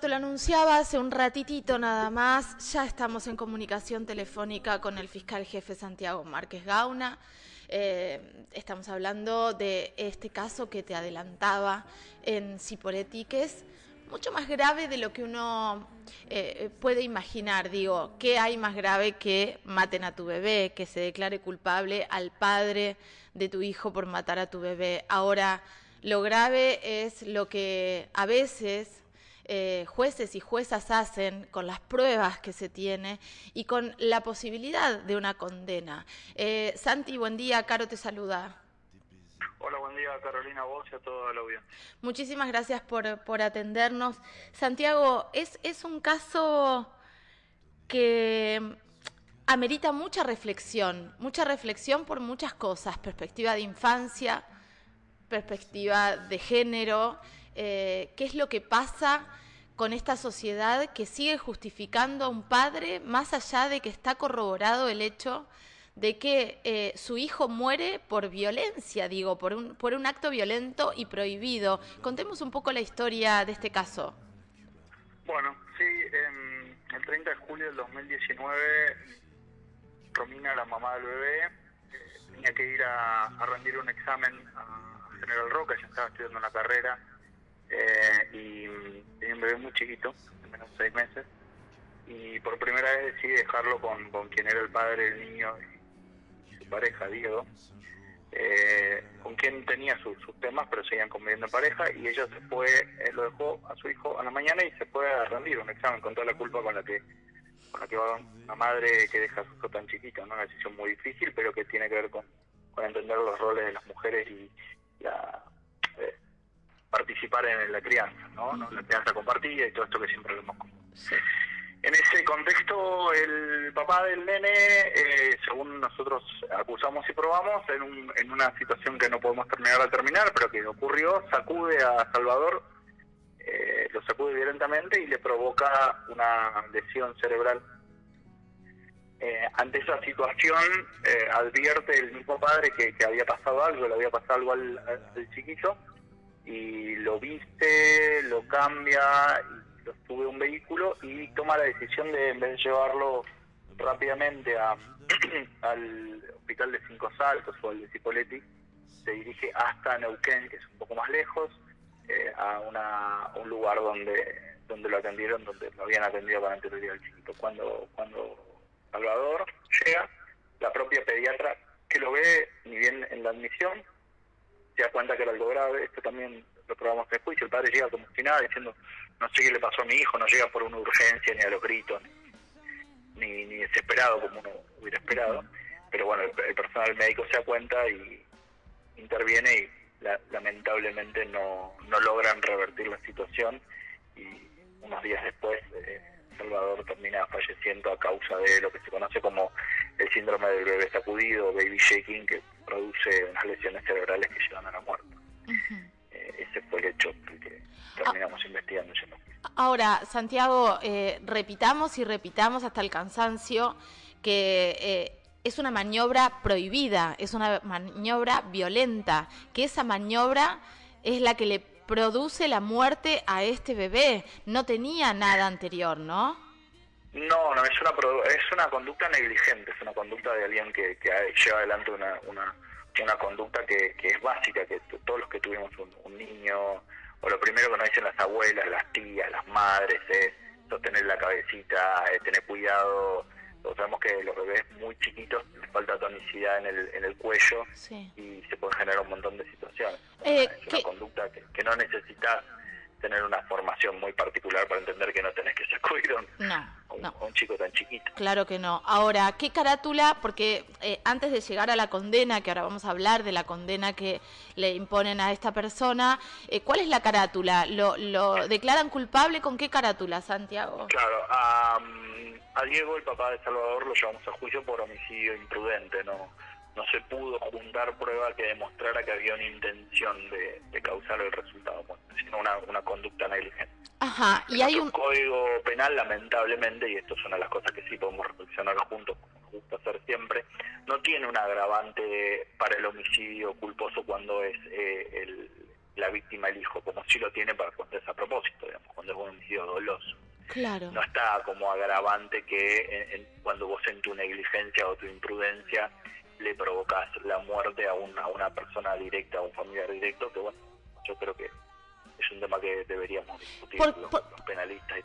Te lo anunciaba hace un ratitito nada más. Ya estamos en comunicación telefónica con el fiscal jefe Santiago Márquez Gauna. Eh, estamos hablando de este caso que te adelantaba en Ciporetti, mucho más grave de lo que uno eh, puede imaginar. Digo, ¿qué hay más grave que maten a tu bebé, que se declare culpable al padre de tu hijo por matar a tu bebé? Ahora, lo grave es lo que a veces eh, jueces y juezas hacen con las pruebas que se tiene y con la posibilidad de una condena. Eh, Santi, buen día, Caro te saluda. Hola, buen día Carolina, vos y a todo el audiencia. Muchísimas gracias por, por atendernos. Santiago, es, es un caso que amerita mucha reflexión, mucha reflexión por muchas cosas, perspectiva de infancia, perspectiva de género, eh, qué es lo que pasa con esta sociedad que sigue justificando a un padre más allá de que está corroborado el hecho de que eh, su hijo muere por violencia, digo, por un, por un acto violento y prohibido. Contemos un poco la historia de este caso. Bueno, sí, el 30 de julio del 2019, Romina, la mamá del bebé, eh, tenía que ir a, a rendir un examen a General Roca, ya estaba estudiando una carrera eh, y tenía un bebé muy chiquito, de menos seis meses, y por primera vez decidí dejarlo con, con quien era el padre del niño y su pareja, Diego, eh, con quien tenía sus temas, pero seguían conviviendo en pareja, y ella se fue, eh, lo dejó a su hijo a la mañana y se fue a rendir un examen con toda la culpa con la que con la que va una madre que deja a su hijo tan chiquito, ¿no? una decisión muy difícil, pero que tiene que ver con, con entender los roles de las mujeres y la participar en la crianza, ¿no? La crianza compartida y todo esto que siempre vemos En ese contexto, el papá del nene, eh, según nosotros acusamos y probamos, en, un, en una situación que no podemos terminar de terminar, pero que ocurrió, sacude a Salvador, eh, lo sacude violentamente y le provoca una lesión cerebral. Eh, ante esa situación, advierte el mismo padre que, que, había pasado algo, le había pasado algo al, al chiquito, y lo viste, lo cambia, lo sube un vehículo y toma la decisión de, en vez de llevarlo rápidamente a, al hospital de Cinco Saltos o al de Cipoletti, se dirige hasta Neuquén, que es un poco más lejos, eh, a, una, un lugar donde donde lo atendieron, donde lo habían atendido para anterioridad al chiquito. Cuando, cuando Salvador llega, la propia pediatra que lo ve, ni bien en la admisión, se da cuenta que era algo grave, esto también lo probamos en el juicio, el padre llega como si nada diciendo, no sé qué le pasó a mi hijo, no llega por una urgencia ni a los gritos, ni, ni desesperado como uno hubiera esperado, pero bueno, el, personal médico se da cuenta y interviene y lamentablemente no, no logran revertir la situación y unos días después eh, Salvador termina falleciendo a causa de lo que se conoce como el síndrome del bebé sacudido, baby shaking, que produce unas lesiones cerebrales Ahora, Santiago, eh, repitamos y repitamos hasta el cansancio que eh, es una maniobra prohibida, es una maniobra violenta, que esa maniobra es la que le produce la muerte a este bebé. No tenía nada anterior, ¿no? No, no, es una, es una conducta negligente, es una conducta de alguien que, que lleva adelante una, una, una conducta que, que es básica, que todos los que tuvimos un, niño, o lo primero que nos dicen las abuelas, las tías, las madres, es sostener la cabecita, tener cuidado. sabemos que los bebés muy chiquitos les falta tonicidad en el, en el cuello y se puede generar un montón de situaciones. Eh, es una conducta que, que no necesita tener una formación muy particular para entender que no tenés que sacudir a un, chico tan chiquito. Claro que no. Ahora, ¿qué carátula? Porque eh, antes de llegar a la condena, que ahora vamos a hablar de la condena que le imponen a esta persona, eh, ¿cuál es la carátula? ¿Lo, ¿Lo declaran culpable con qué carátula, Santiago? Claro, a, a Diego, el papá de Salvador, lo llevamos a juicio por homicidio imprudente, ¿no? No se pudo juntar prueba que demostrara que había una intención de, causar el resultado sino una, una conducta negligente. Ajá, y hay un código penal, lamentablemente, y esto es una de las cosas que sí podemos reflexionar juntos, como nos gusta hacer siempre, no tiene un agravante para el homicidio culposo cuando es eh, el, la víctima el hijo, como si lo tiene para cuando es a propósito, digamos, cuando es un homicidio doloso. Claro. No está como agravante que cuando vos en tu negligencia o tu imprudencia le provocas la muerte a una, a una persona directa, a un familiar directo, que bueno, yo creo que es un tema que deberíamos discutir los, penalistas y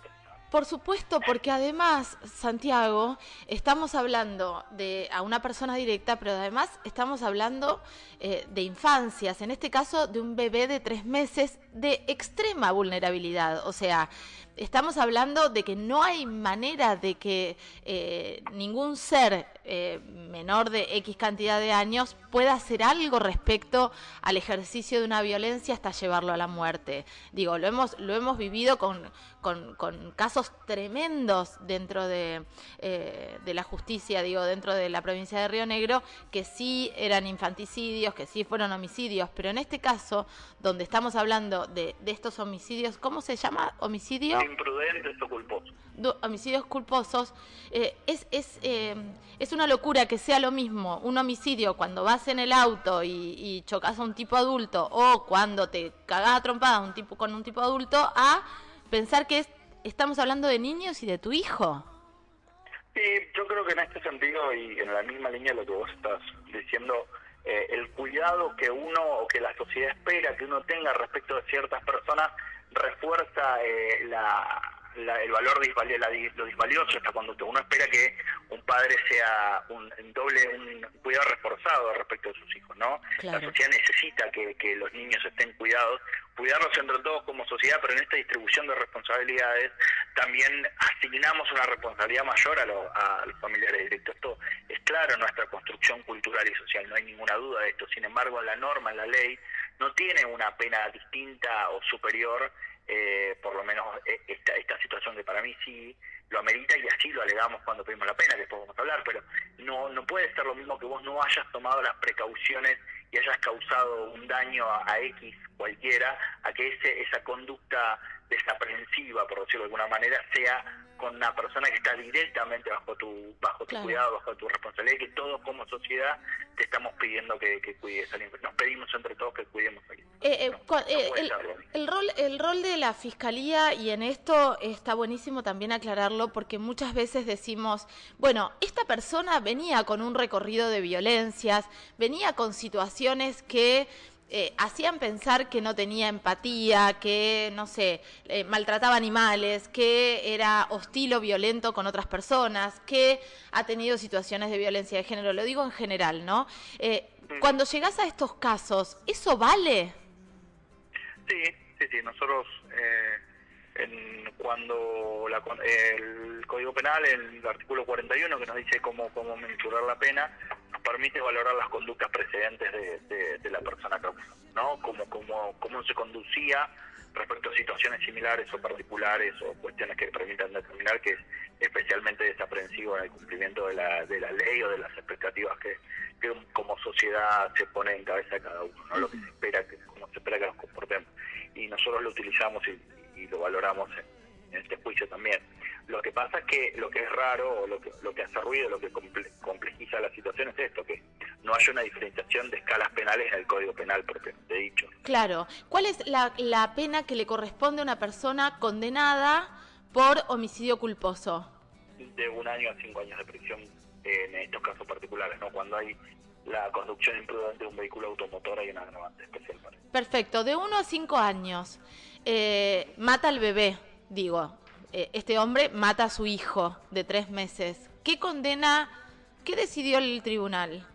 por supuesto, porque además, Santiago, estamos hablando de a una persona directa, pero además estamos hablando eh, de infancias, en este caso de un bebé de tres meses de extrema vulnerabilidad. O sea, estamos hablando de que no hay manera de que eh, ningún ser eh, menor de X cantidad de años pueda hacer algo respecto al ejercicio de una violencia hasta llevarlo a la muerte. Digo, lo hemos, lo hemos vivido con, con, casos tremendos dentro de, eh, de la justicia, digo, dentro de la provincia de Río Negro, que sí eran infanticidios, que sí fueron homicidios, pero en este caso, donde estamos hablando de, de estos homicidios, ¿cómo se llama? ¿Homicidio? imprudentes o culposos. Homicidios culposos, eh, es, es, eh, es una locura que sea lo mismo un homicidio cuando vas en el auto y, chocas a un tipo adulto o cuando te cagás a trompada un tipo, con un tipo adulto a pensar que estamos hablando de niños y de tu hijo. Sí, yo creo que en este sentido y en la misma línea de lo que vos estás diciendo, eh, el cuidado que uno o que la sociedad espera que uno tenga respecto de ciertas personas refuerza eh, la, el valor de lo disvalioso esta conducta. Uno espera que un padre sea un doble, un cuidado reforzado respecto de sus hijos, ¿no? La sociedad necesita que, que los niños estén cuidados, cuidarlos entre todos como sociedad, pero en esta distribución de responsabilidades también asignamos una responsabilidad mayor a, a los familiares directos. Esto es claro en nuestra construcción cultural y social, no hay ninguna duda de esto. Sin embargo, la norma, la ley, no tiene una pena distinta o superior eh, por lo menos eh, esta, esta situación que para mí sí lo amerita y así lo alegamos cuando pedimos la pena, después vamos a hablar, pero no, no puede ser lo mismo que vos no hayas tomado las precauciones y hayas causado un daño a, X cualquiera, a que ese, esa conducta desaprensiva, por decirlo de alguna manera, sea con una persona que está directamente bajo tu bajo tu cuidado, bajo tu responsabilidad, y que todos como sociedad te estamos pidiendo que, que cuides Nos pedimos entre todos que cuidemos a alguien. Eh, eh, eh, el, el, rol, el rol de la Fiscalía, y en esto está buenísimo también aclararlo, porque muchas veces decimos, bueno, esta persona venía con un recorrido de violencias, venía con situaciones que eh, hacían pensar que no tenía empatía, que, no sé, eh, maltrataba animales, que era hostil o violento con otras personas, que ha tenido situaciones de violencia de género, lo digo en general, ¿no? Eh, cuando llegas a estos casos, ¿eso vale? Sí, sí, sí, nosotros en, cuando el Código Penal, el artículo 41 que nos dice cómo, cómo mensurar la pena, permite valorar las conductas precedentes de, la persona causa, ¿no? Como, como, cómo se conducía respecto a situaciones similares o particulares o cuestiones que permitan determinar que es especialmente desaprensivo en el cumplimiento de la, de la ley o de las expectativas que, como sociedad se pone en cabeza de cada uno, ¿no? Lo que se espera, que, como se espera que nos comportemos. Y nosotros lo utilizamos y, lo valoramos en este juicio también. Lo que pasa es que lo que es raro, o lo que, lo que hace ruido, lo que complejiza la situación es esto, que no hay una diferenciación de escalas penales en el Código Penal propiamente dicho. Claro. ¿Cuál es la, la pena que le corresponde a una persona condenada por homicidio culposo? De un año a cinco años de prisión en estos casos particulares, ¿no? Cuando hay la conducción imprudente de un vehículo automotor hay una agravante especial para Perfecto, de uno a cinco años. Eh, mata al bebé, digo, eh, este hombre mata a su hijo de tres meses. ¿Qué condena, qué decidió el tribunal?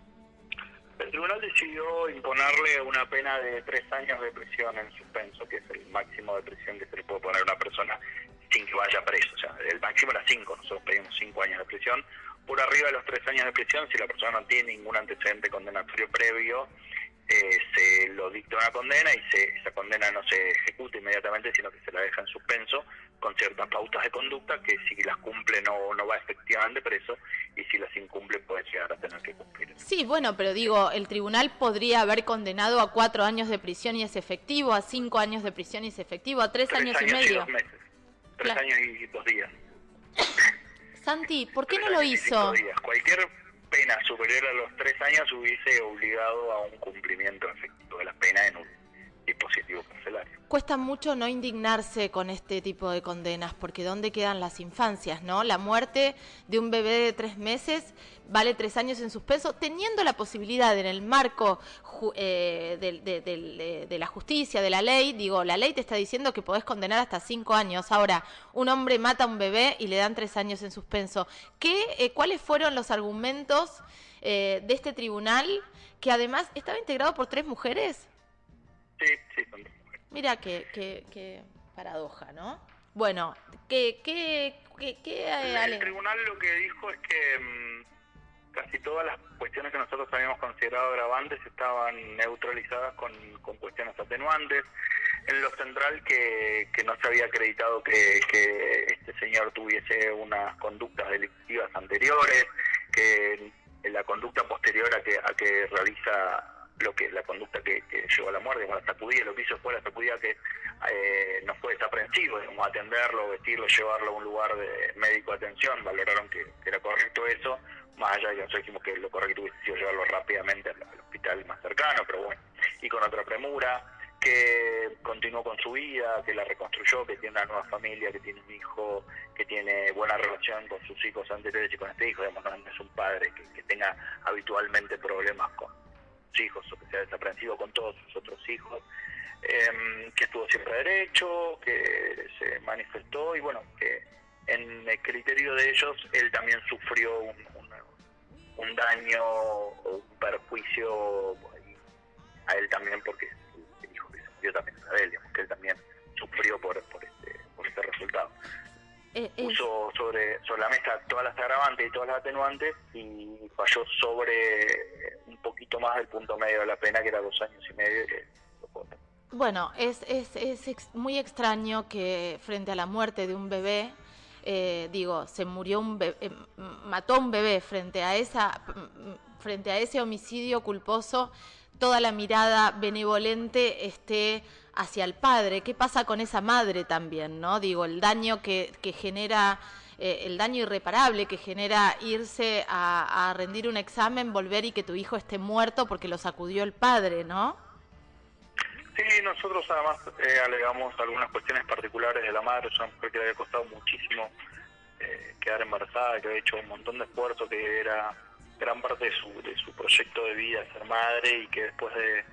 El tribunal decidió imponerle una pena de tres años de prisión en suspenso, que es el máximo de prisión que se le puede poner a una persona sin que vaya preso. O sea, el máximo era cinco, nosotros pedimos cinco años de prisión. Por arriba de los tres años de prisión, si la persona no tiene ningún antecedente condenatorio previo, eh, se lo dicta una condena y se, esa condena no se ejecuta inmediatamente, sino que se la deja en suspenso con ciertas pautas de conducta que si las cumple no, no va efectivamente preso y si las incumple puede llegar a tener que cumplir. Sí, bueno, pero digo, el tribunal podría haber condenado a cuatro años de prisión y es efectivo, a cinco años de prisión y es efectivo, a tres, años, y medio. dos meses. Tres años y dos días. Santi, ¿por qué no lo hizo? Cualquier pena superior a los tres años hubiese obligado a un cumplimiento efectivo de la pena en un dispositivo. Cuesta mucho no indignarse con este tipo de condenas, porque ¿dónde quedan las infancias, no? La muerte de un bebé de tres meses vale tres años en suspenso, teniendo la posibilidad en el marco eh, de, la justicia, de la ley, digo, la ley te está diciendo que podés condenar hasta cinco años. Ahora, un hombre mata a un bebé y le dan tres años en suspenso. ¿Qué, eh, ¿Cuáles fueron los argumentos eh, de este tribunal, que además estaba integrado por tres mujeres? Sí, sí, son Mira qué, qué, paradoja, ¿no? Bueno, ¿qué, qué, qué, el, tribunal lo que dijo es que mm, casi todas las cuestiones que nosotros habíamos considerado agravantes estaban neutralizadas con, con cuestiones atenuantes. En lo central que, que no se había acreditado que, que este señor tuviese unas conductas delictivas anteriores, que la conducta posterior a que, a que realiza lo que la conducta que, llevó a la muerte, con la sacudida, lo que hizo fue la sacudida que eh, no fue desaprensivo, como atenderlo, vestirlo, llevarlo a un lugar de médico de atención, valoraron que, era correcto eso, más allá de que nosotros dijimos que lo correcto hubiese sido llevarlo rápidamente al, hospital más cercano, pero bueno, y con otra premura, que continuó con su vida, que la reconstruyó, que tiene una nueva familia, que tiene un hijo, que tiene buena relación con sus hijos anteriores y con este hijo, digamos, no es un padre que tenga habitualmente problemas con, hijos o que sea desaprensivo con todos sus otros hijos, em, que estuvo siempre derecho, que se manifestó y bueno, que en el criterio de ellos él también sufrió un, daño o un perjuicio a él también porque el hijo que se murió también era de él, digamos, que él también sufrió por, por, este, por este resultado. Eh, Puso sobre, sobre la mesa todas las agravantes y todas las atenuantes y falló sobre un poquito más del punto medio de la pena, que era dos años y medio. bueno, es, es, es muy extraño que frente a la muerte de un bebé, eh, digo, se murió un bebé, eh, mató a un bebé frente a esa frente a ese homicidio culposo, toda la mirada benevolente esté hacia el padre. ¿Qué pasa con esa madre también, no? Digo, el daño que, que genera, eh, el daño irreparable que genera irse a, rendir un examen, volver y que tu hijo esté muerto porque lo sacudió el padre, ¿no? Sí, nosotros además eh, alegamos algunas cuestiones particulares de la madre, es una mujer que le había costado muchísimo eh, quedar embarazada, que había hecho un montón de esfuerzo, que era gran parte de su, de su proyecto de vida ser madre y que después de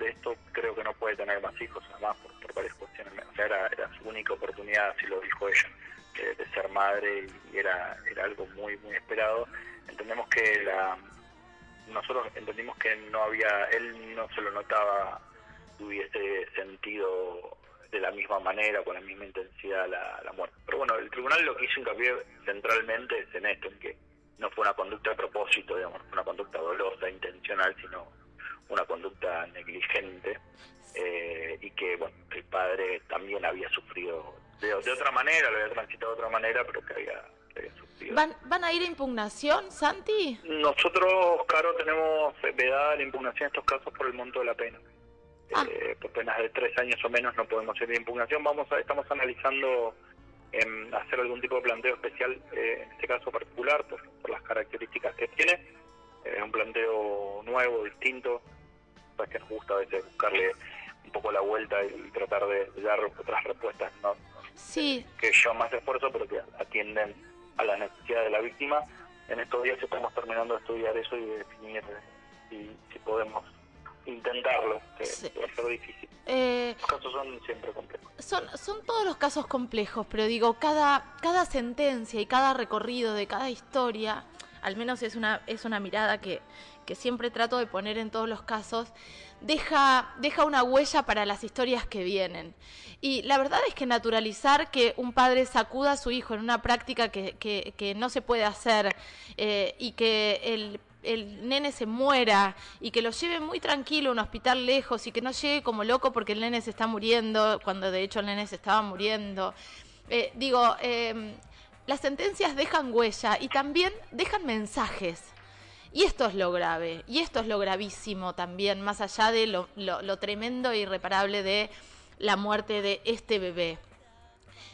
de esto creo que no puede tener más hijos, además por, varias cuestiones. O sea, era, su única oportunidad, así lo dijo ella, de, ser madre y era, era algo muy, muy esperado. Entendemos que la nosotros entendimos que no había, él no se lo notaba hubiese sentido de la misma manera, con la misma intensidad la, la muerte. Pero bueno, el tribunal lo que hizo hincapié centralmente es en esto, en que no fue una conducta a propósito, digamos, una conducta dolosa, intencional, sino una conducta negligente eh, y que bueno el padre también había sufrido de, otra manera, lo había transitado de otra manera, pero que había, sufrido. ¿Van, ¿Van a ir a impugnación, Santi? Nosotros, Caro, tenemos vedada la impugnación en estos casos por el monto de la pena. Ah. Eh, por penas de tres años o menos no podemos ir a impugnación. Vamos a, estamos analizando en hacer algún tipo de planteo especial, eh, en este caso particular, por, por las características que tiene. Es un planteo nuevo, distinto, que nos gusta a veces buscarle un poco la vuelta y tratar de, dar otras respuestas ¿no? sí. que llevan más esfuerzo pero que atienden a las necesidades de la víctima. En estos días estamos terminando de estudiar eso y de definir si, si podemos intentarlo, que va a ser difícil. Eh, los casos son siempre complejos. Son, son todos los casos complejos, pero digo, cada, cada sentencia y cada recorrido de cada historia, al menos es una, es una mirada que, que siempre trato de poner en todos los casos, deja, deja una huella para las historias que vienen. Y la verdad es que naturalizar que un padre sacuda a su hijo en una práctica que, que, no se puede hacer eh, y que el el nene se muera y que lo lleve muy tranquilo a un hospital lejos y que no llegue como loco porque el nene se está muriendo, cuando de hecho el nene se estaba muriendo. Eh, digo, em, las sentencias dejan huella y también dejan mensajes. Y esto es lo grave, y esto es lo gravísimo también, más allá de lo, tremendo e irreparable de la muerte de este bebé.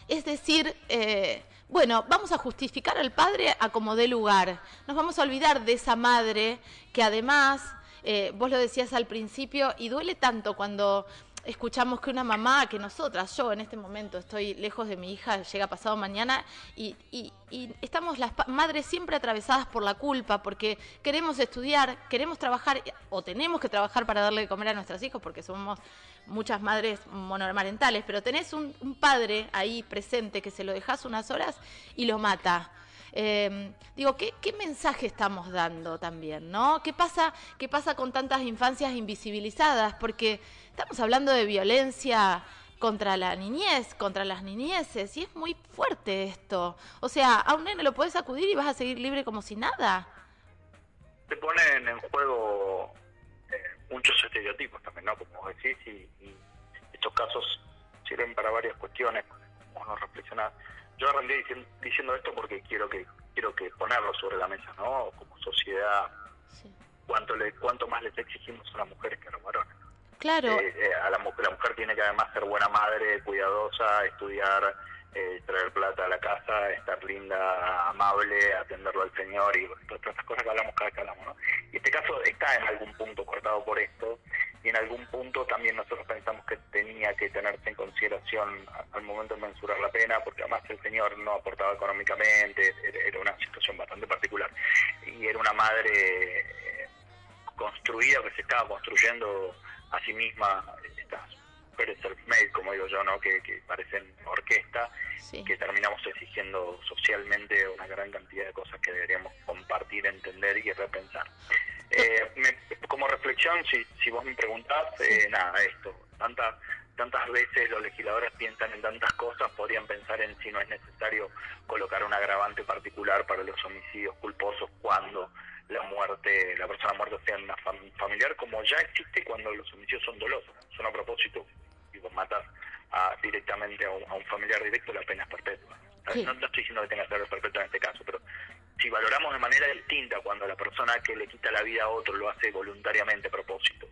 Es decir, eh, bueno, vamos a justificar al padre a como dé lugar. Nos vamos a olvidar de esa madre que además, eh, vos lo decías al principio, y duele tanto cuando escuchamos que una mamá, que nosotras, yo en este momento estoy lejos de mi hija, llega pasado mañana y, y, estamos las madres siempre atravesadas por la culpa porque queremos estudiar, queremos trabajar o tenemos que trabajar para darle de comer a nuestros hijos porque somos muchas madres monomarentales, pero tenés un, un padre ahí presente que se lo dejas unas horas y lo mata. Em, digo, ¿qué, mensaje estamos dando también, no? ¿Qué pasa, ¿Qué pasa con tantas infancias invisibilizadas? Porque estamos hablando de violencia contra la niñez, contra las niñeces, y es muy fuerte esto. O sea, a un nene lo puedes acudir y vas a seguir libre como si nada. Se ponen en juego eh, muchos estereotipos también, ¿no? Como decís, y, estos casos sirven para varias cuestiones, como nos reflexionar yo arranqué diciendo, esto porque quiero que quiero que ponerlo sobre la mesa, ¿no? Como sociedad, cuánto le cuánto más les exigimos a las mujeres que a los varones. Claro. Eh, eh, a la, la mujer tiene que además ser buena madre, cuidadosa, estudiar, eh, traer plata a la casa, estar linda, amable, atenderlo al Señor y todas estas cosas que hablamos cada vez que hablamos, ¿no? Y este caso está en algún punto cortado por esto y en algún punto también nosotros pensamos que tenía que tenerse en consideración al momento de mensurar la pena, porque además el señor no aportaba económicamente, era una situación bastante particular, y era una madre eh, construida, que se estaba construyendo a sí misma, como digo yo, ¿no? que, parecen orquesta, que terminamos exigiendo socialmente una gran cantidad de cosas que deberíamos compartir, entender y repensar. Eh, como reflexión, si, si vos me preguntás, eh, nada, esto, tantas tantas veces los legisladores piensan en tantas cosas, podrían pensar en si no es necesario colocar un agravante particular para los homicidios culposos cuando la muerte, la persona muerta sea una familiar, como ya existe cuando los homicidios son dolosos, son a propósito, matas a, directamente a un, familiar directo, la pena es perpetua. No, no, estoy diciendo que tenga que ser perpetua en este caso, pero si valoramos de manera distinta cuando la persona que le quita la vida a otro lo hace voluntariamente a propósito,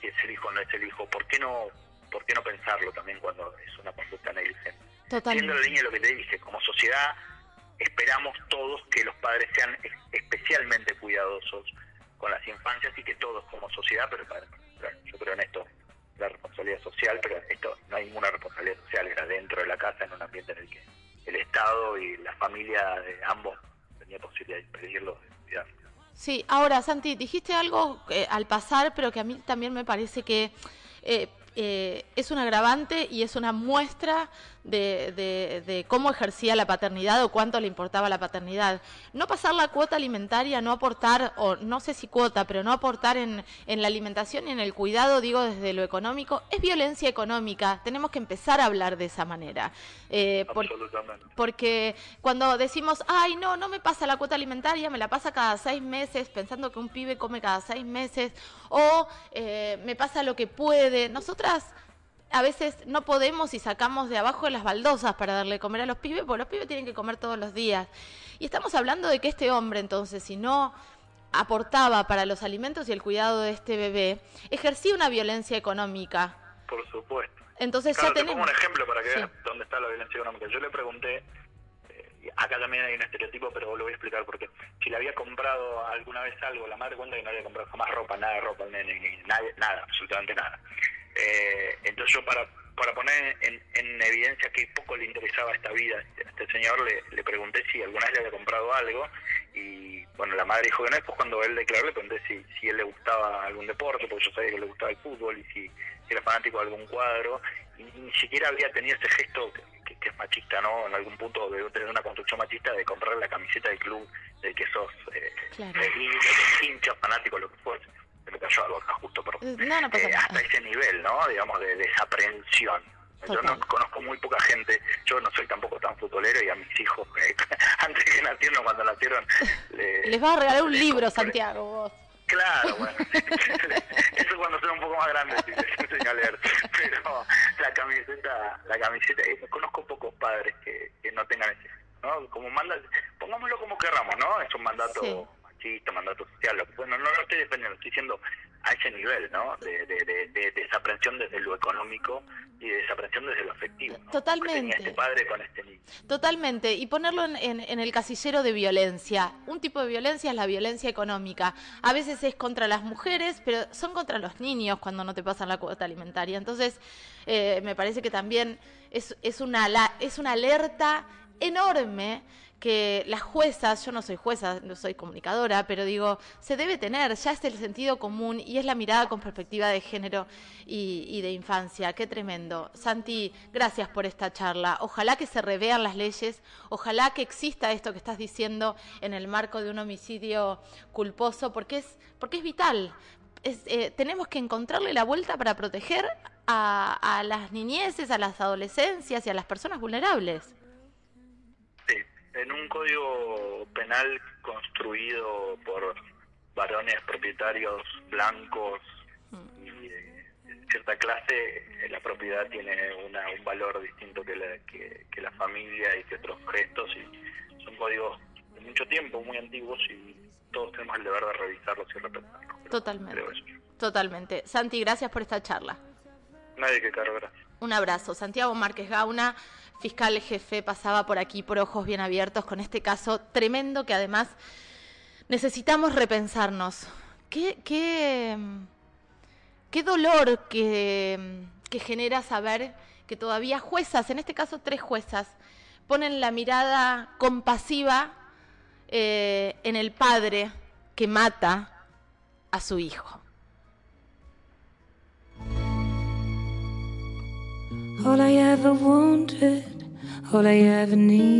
si es el hijo o no es el hijo, ¿por qué no, por qué no pensarlo también cuando es una conducta negligente? Siendo la línea de lo que te dije, como sociedad esperamos todos que los padres sean especialmente cuidadosos con las infancias y que todos como sociedad, pero yo creo en esto, la responsabilidad social, pero esto no hay ninguna responsabilidad social, era dentro de la casa, en un ambiente en el que el Estado y la familia de ambos tenía posibilidad de impedirlo, Sí, ahora Santi, dijiste algo eh, al pasar, pero que a mí también me parece que eh, eh, es un agravante y es una muestra de, cómo ejercía la paternidad o cuánto le importaba la paternidad. No pasar la cuota alimentaria, no aportar, o no sé si cuota, pero no aportar en, la alimentación y en el cuidado, digo desde lo económico, es violencia económica. Tenemos que empezar a hablar de esa manera. Eh, porque cuando decimos, ay, no, no me pasa la cuota alimentaria, me la pasa cada seis meses, pensando que un pibe come cada seis meses, o eh, me pasa lo que puede. Nosotras a veces no podemos y sacamos de abajo las baldosas para darle comer a los pibes, porque los pibes tienen que comer todos los días. Y estamos hablando de que este hombre, entonces, si no aportaba para los alimentos y el cuidado de este bebé, ejercía una violencia económica. Por supuesto. Entonces ya tenemos... un ejemplo para que veas dónde está la violencia económica. Yo le pregunté, acá también hay un estereotipo, pero lo voy a explicar porque si le había comprado alguna vez algo, la madre cuenta que no había comprado jamás ropa, nada de ropa, nada, nada, absolutamente nada. Eh, entonces yo para, para poner en, evidencia que poco le interesaba esta vida a este señor, le, le pregunté si alguna vez le había comprado algo y bueno, la madre dijo que no, después cuando él declaró le pregunté si, si él le gustaba algún deporte, porque yo sabía que le gustaba el fútbol y si, era fanático de algún cuadro, y ni siquiera había tenido ese gesto machista, ¿no? En algún punto debe tener una construcción machista de comprar la camiseta del club del que sos eh, claro. hincha, fanático, lo que fuese me cayó algo acá justo, pero eh, hasta ese nivel, ¿no? Digamos, de desaprensión. Yo no conozco muy poca gente, yo no soy tampoco tan futbolero y a mis hijos, eh, antes que nacieron, cuando nacieron... Les vas a regalar un libro, Santiago, vos. Claro, bueno, eso cuando son un poco más grandes sí, enseño a leer, pero la camiseta, la camiseta, eh, conozco pocos padres que, que no tengan ese, ¿no? Como manda, pongámoslo como querramos, ¿no? Es un mandato machista, mandato social, bueno, no lo estoy defendiendo, estoy diciendo a ese nivel, ¿no? De, de, desaprensión desde lo económico y de desaprensión desde lo afectivo. Totalmente. este padre con este niño. Totalmente, y ponerlo en, el casillero de violencia. Un tipo de violencia es la violencia económica. A veces es contra las mujeres, pero son contra los niños cuando no te pasan la cuota alimentaria. Entonces, eh, me parece que también es, es, una, es una alerta enorme que las juezas, yo no soy jueza, no soy comunicadora, pero digo, se debe tener, ya es el sentido común y es la mirada con perspectiva de género y, de infancia. Qué tremendo. Santi, gracias por esta charla. Ojalá que se revean las leyes, ojalá que exista esto que estás diciendo en el marco de un homicidio culposo, porque es, porque es vital. Eh, tenemos que encontrarle la vuelta para proteger a las niñeces, a las adolescencias y a las personas vulnerables en un código penal construido por varones propietarios blancos y de cierta clase, eh, la propiedad tiene un valor distinto que la, que, la familia y que otros gestos. y Son códigos de mucho tiempo, muy antiguos y todos tenemos el deber de revisarlos y repensarlos. Totalmente. Totalmente. Santi, gracias por esta charla. Nadie que caro, gracias. Un abrazo. Santiago Márquez Gauna fiscal jefe pasaba por aquí por ojos bien abiertos con este caso tremendo que además necesitamos repensarnos. Qué, qué, qué dolor que, que genera saber que todavía juezas, en este caso tres juezas, ponen la mirada compasiva eh, en el padre que mata a su hijo. All I ever wanted, all I ever need.